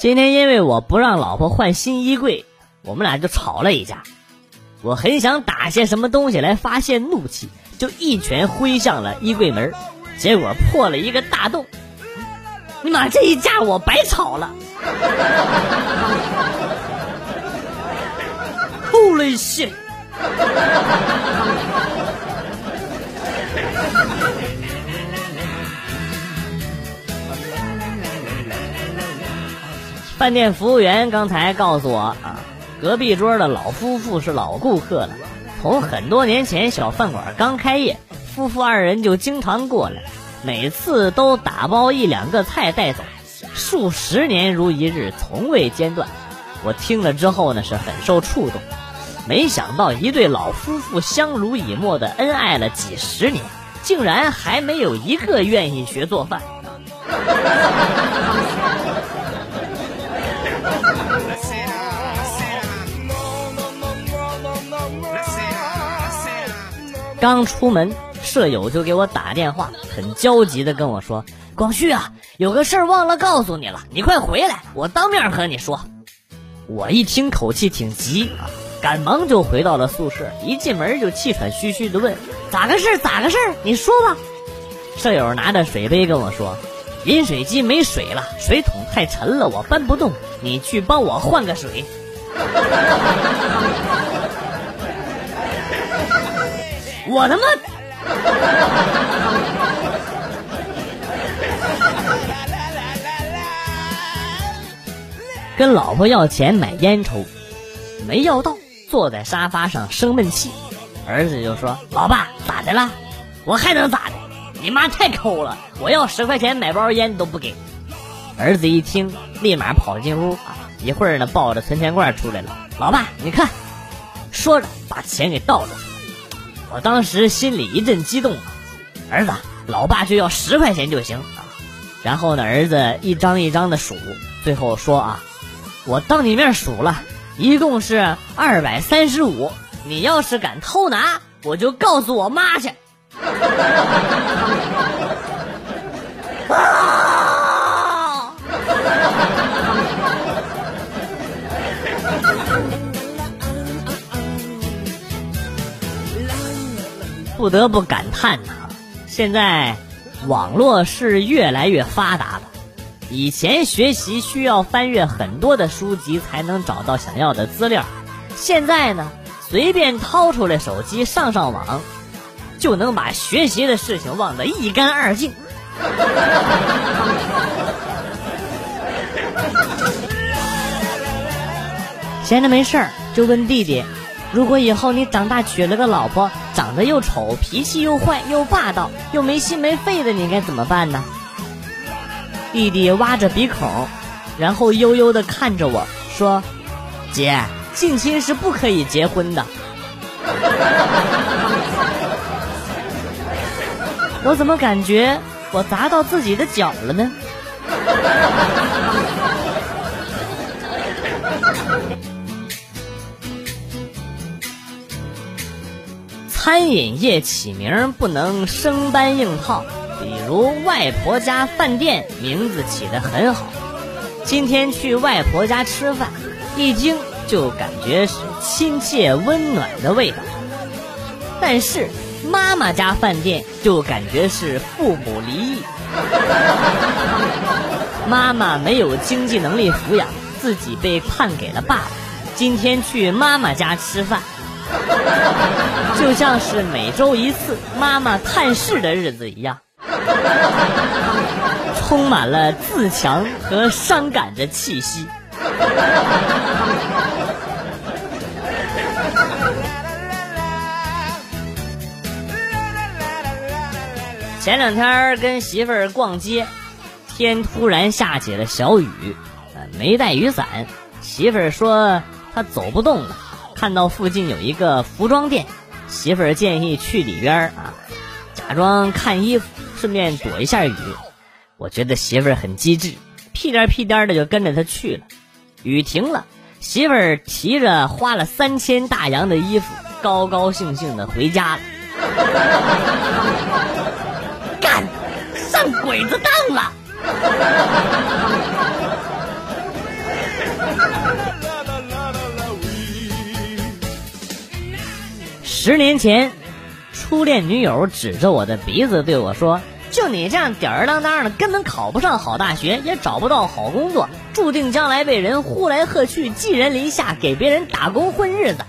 今天因为我不让老婆换新衣柜，我们俩就吵了一架。我很想打些什么东西来发泄怒气，就一拳挥向了衣柜门，结果破了一个大洞。你妈，这一架我白吵了。Holy shit！饭店服务员刚才告诉我啊，隔壁桌的老夫妇是老顾客了。从很多年前小饭馆刚开业，夫妇二人就经常过来，每次都打包一两个菜带走，数十年如一日，从未间断。我听了之后呢，是很受触动。没想到一对老夫妇相濡以沫的恩爱了几十年，竟然还没有一个愿意学做饭。刚出门，舍友就给我打电话，很焦急的跟我说：“广旭啊，有个事儿忘了告诉你了，你快回来，我当面和你说。”我一听口气挺急啊，赶忙就回到了宿舍，一进门就气喘吁吁的问：“咋个事？咋个事？你说吧。”舍友拿着水杯跟我说：“饮水机没水了，水桶太沉了，我搬不动，你去帮我换个水。”我他妈！跟老婆要钱买烟抽，没要到，坐在沙发上生闷气。儿子就说：“老爸咋的了？我还能咋的？你妈太抠了，我要十块钱买包烟都不给。”儿子一听，立马跑进屋，一会儿呢抱着存钱罐出来了。老爸，你看，说着把钱给倒出。我当时心里一阵激动，儿子，老爸就要十块钱就行。然后呢，儿子一张一张的数，最后说啊。我当你面数了，一共是二百三十五。你要是敢偷拿，我就告诉我妈去。不得不感叹呐，现在网络是越来越发达了。以前学习需要翻阅很多的书籍才能找到想要的资料，现在呢，随便掏出来手机上上网，就能把学习的事情忘得一干二净。闲着没事儿就问弟弟：“如果以后你长大娶了个老婆，长得又丑、脾气又坏、又霸道、又没心没肺的，你该怎么办呢？”弟弟挖着鼻孔，然后悠悠的看着我说：“姐，近亲是不可以结婚的。” 我怎么感觉我砸到自己的脚了呢？餐饮业起名不能生搬硬套。比如外婆家饭店名字起得很好，今天去外婆家吃饭，一听就感觉是亲切温暖的味道。但是妈妈家饭店就感觉是父母离异，妈妈没有经济能力抚养，自己被判给了爸爸。今天去妈妈家吃饭，就像是每周一次妈妈探视的日子一样。充满了自强和伤感的气息。前两天跟媳妇儿逛街，天突然下起了小雨，没带雨伞。媳妇儿说她走不动了，看到附近有一个服装店，媳妇儿建议去里边儿啊，假装看衣服。顺便躲一下雨，我觉得媳妇儿很机智，屁颠屁颠的就跟着他去了。雨停了，媳妇儿提着花了三千大洋的衣服，高高兴兴的回家了。干，上鬼子当了！十年前，初恋女友指着我的鼻子对我说：“就你这样吊儿郎当的，根本考不上好大学，也找不到好工作，注定将来被人呼来喝去，寄人篱下，给别人打工混日子。”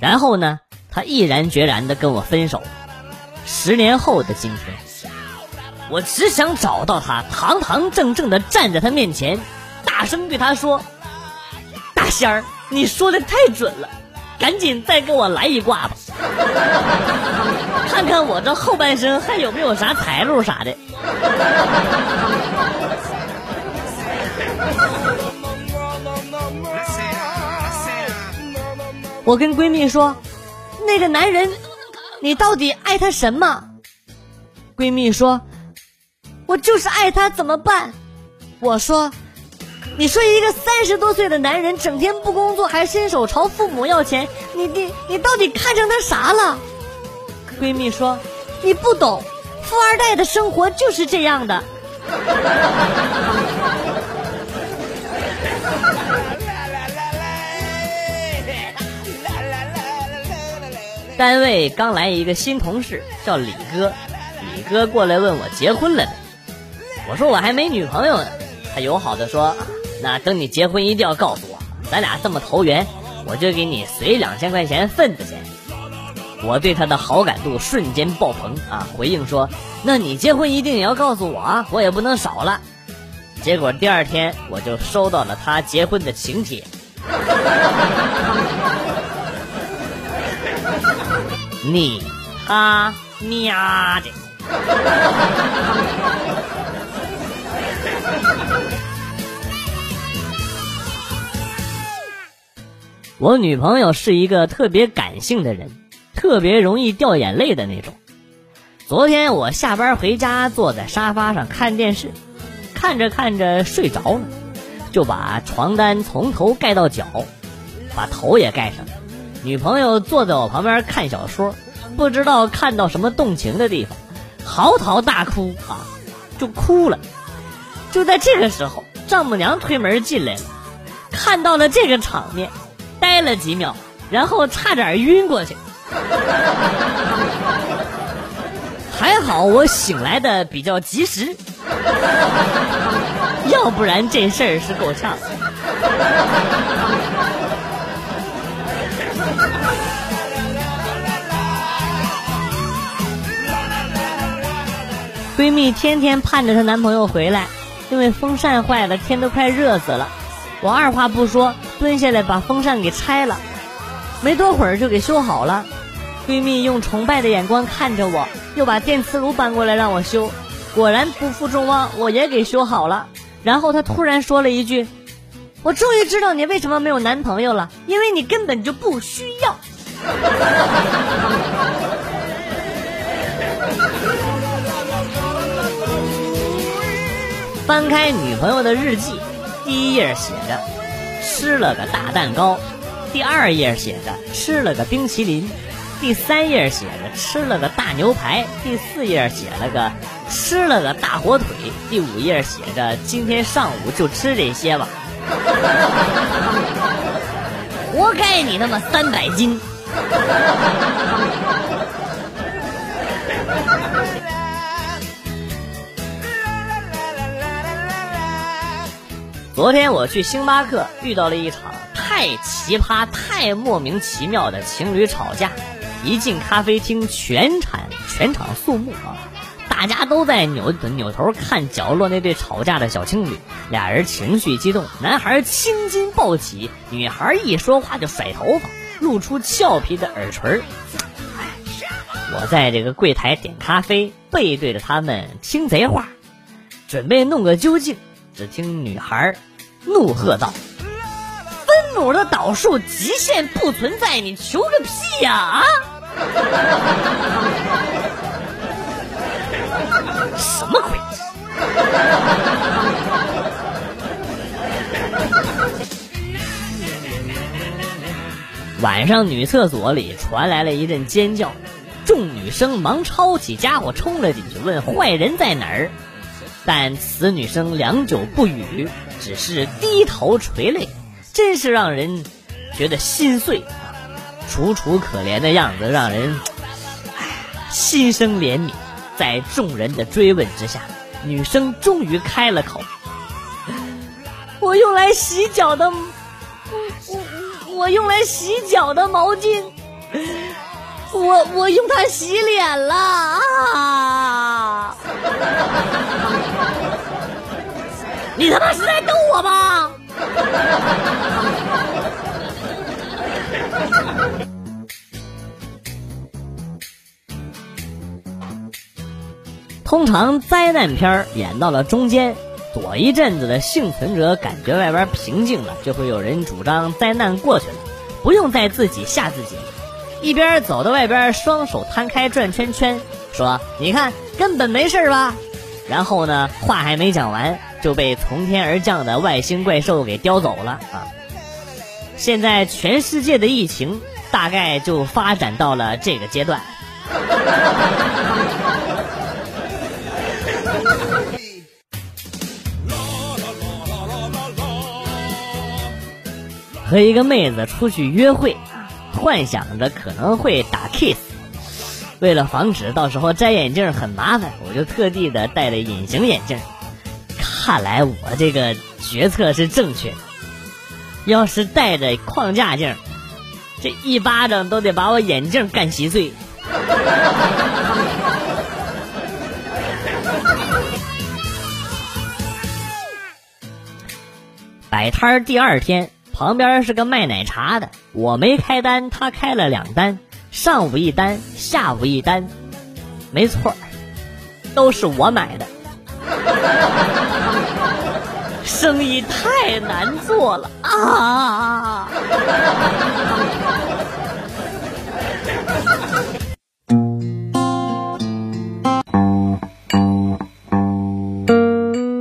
然后呢，他毅然决然的跟我分手。十年后的今天，我只想找到他，堂堂正正的站在他面前，大声对他说：“大仙儿，你说的太准了，赶紧再给我来一卦吧，看看我这后半生还有没有啥财路啥的。”我跟闺蜜说：“那个男人，你到底爱他什么？”闺蜜说：“我就是爱他，怎么办？”我说：“你说一个三十多岁的男人整天不工作，还伸手朝父母要钱，你你你到底看上他啥了？”闺蜜说：“你不懂，富二代的生活就是这样的。”单位刚来一个新同事，叫李哥。李哥过来问我结婚了没，我说我还没女朋友呢。他友好的说：“那等你结婚一定要告诉我，咱俩这么投缘，我就给你随两千块钱份子钱。”我对他的好感度瞬间爆棚啊！回应说：“那你结婚一定也要告诉我啊，我也不能少了。”结果第二天我就收到了他结婚的请帖。你他喵的！我女朋友是一个特别感性的人，特别容易掉眼泪的那种。昨天我下班回家，坐在沙发上看电视，看着看着睡着了，就把床单从头盖到脚，把头也盖上。女朋友坐在我旁边看小说，不知道看到什么动情的地方，嚎啕大哭啊，就哭了。就在这个时候，丈母娘推门进来了，看到了这个场面，呆了几秒，然后差点晕过去。还好我醒来的比较及时，要不然这事儿是够呛。闺蜜天天盼着她男朋友回来，因为风扇坏了，天都快热死了。我二话不说，蹲下来把风扇给拆了，没多会儿就给修好了。闺蜜用崇拜的眼光看着我，又把电磁炉搬过来让我修，果然不负众望，我也给修好了。然后她突然说了一句：“我终于知道你为什么没有男朋友了，因为你根本就不需要。”翻开女朋友的日记，第一页写着吃了个大蛋糕，第二页写着吃了个冰淇淋，第三页写着吃了个大牛排，第四页写了个吃了个大火腿，第五页写着今天上午就吃这些吧。活该你他妈三百斤！昨天我去星巴克，遇到了一场太奇葩、太莫名其妙的情侣吵架。一进咖啡厅，全场全场肃穆啊！大家都在扭扭头看角落那对吵架的小情侣。俩人情绪激动，男孩青筋暴起，女孩一说话就甩头发，露出俏皮的耳垂。我在这个柜台点咖啡，背对着他们听贼话，准备弄个究竟。只听女孩怒喝道：“分母的导数极限不存在，你求个屁呀！啊！什么鬼？”晚上，女厕所里传来了一阵尖叫，众女生忙抄起家伙冲了进去，问坏人在哪儿。但此女生良久不语，只是低头垂泪，真是让人觉得心碎啊！楚楚可怜的样子让人心生怜悯。在众人的追问之下，女生终于开了口：“我用来洗脚的，我我我用来洗脚的毛巾，我我用它洗脸了啊！你他妈是在逗我吗？”通常灾难片演到了中间，躲一阵子的幸存者感觉外边平静了，就会有人主张灾难过去了，不用再自己吓自己。一边走到外边，双手摊开转圈圈，说：“你看，根本没事吧？”然后呢，话还没讲完，就被从天而降的外星怪兽给叼走了啊！现在全世界的疫情大概就发展到了这个阶段。和一个妹子出去约会，幻想着可能会打 kiss，为了防止到时候摘眼镜很麻烦，我就特地的戴了隐形眼镜。看来我这个决策是正确的，要是戴着框架镜，这一巴掌都得把我眼镜干稀碎。摆摊儿第二天。旁边是个卖奶茶的，我没开单，他开了两单，上午一单，下午一单，没错，都是我买的，生意太难做了啊！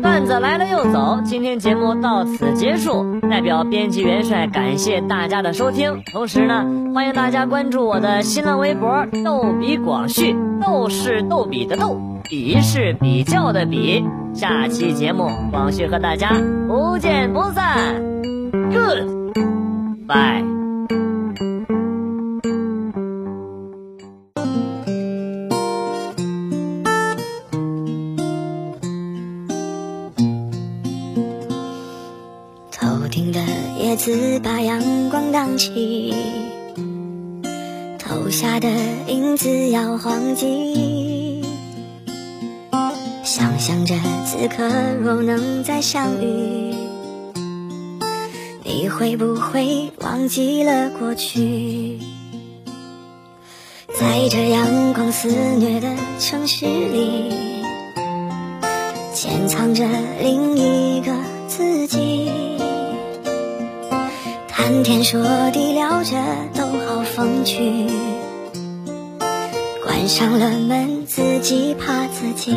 段子来了又走，今天节目到此结束。代表编辑元帅感谢大家的收听，同时呢，欢迎大家关注我的新浪微博“逗比广旭”，逗是逗比的逗，比是比较的比。下期节目，广旭和大家不见不散。Good，bye。听的叶子把阳光荡起，投下的影子摇晃起。想着此刻若能再相遇，你会不会忘记了过去？在这阳光肆虐的城市里，潜藏着另一个自己。谈天说地聊着都好风趣，关上了门自己怕自己。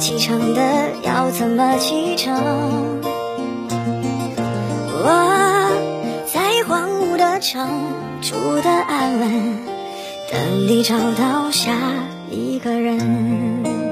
启程的要怎么启程？我在荒芜的城住的安稳，等你找到下一个人。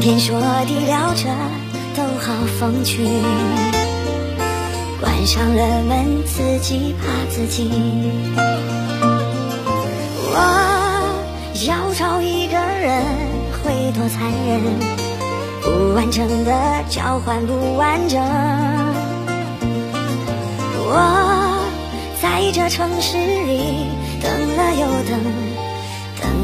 天说地聊着都好风趣，关上了门自己怕自己。我要找一个人会多残忍，不完整的交换不完整。我在这城市里等了又等，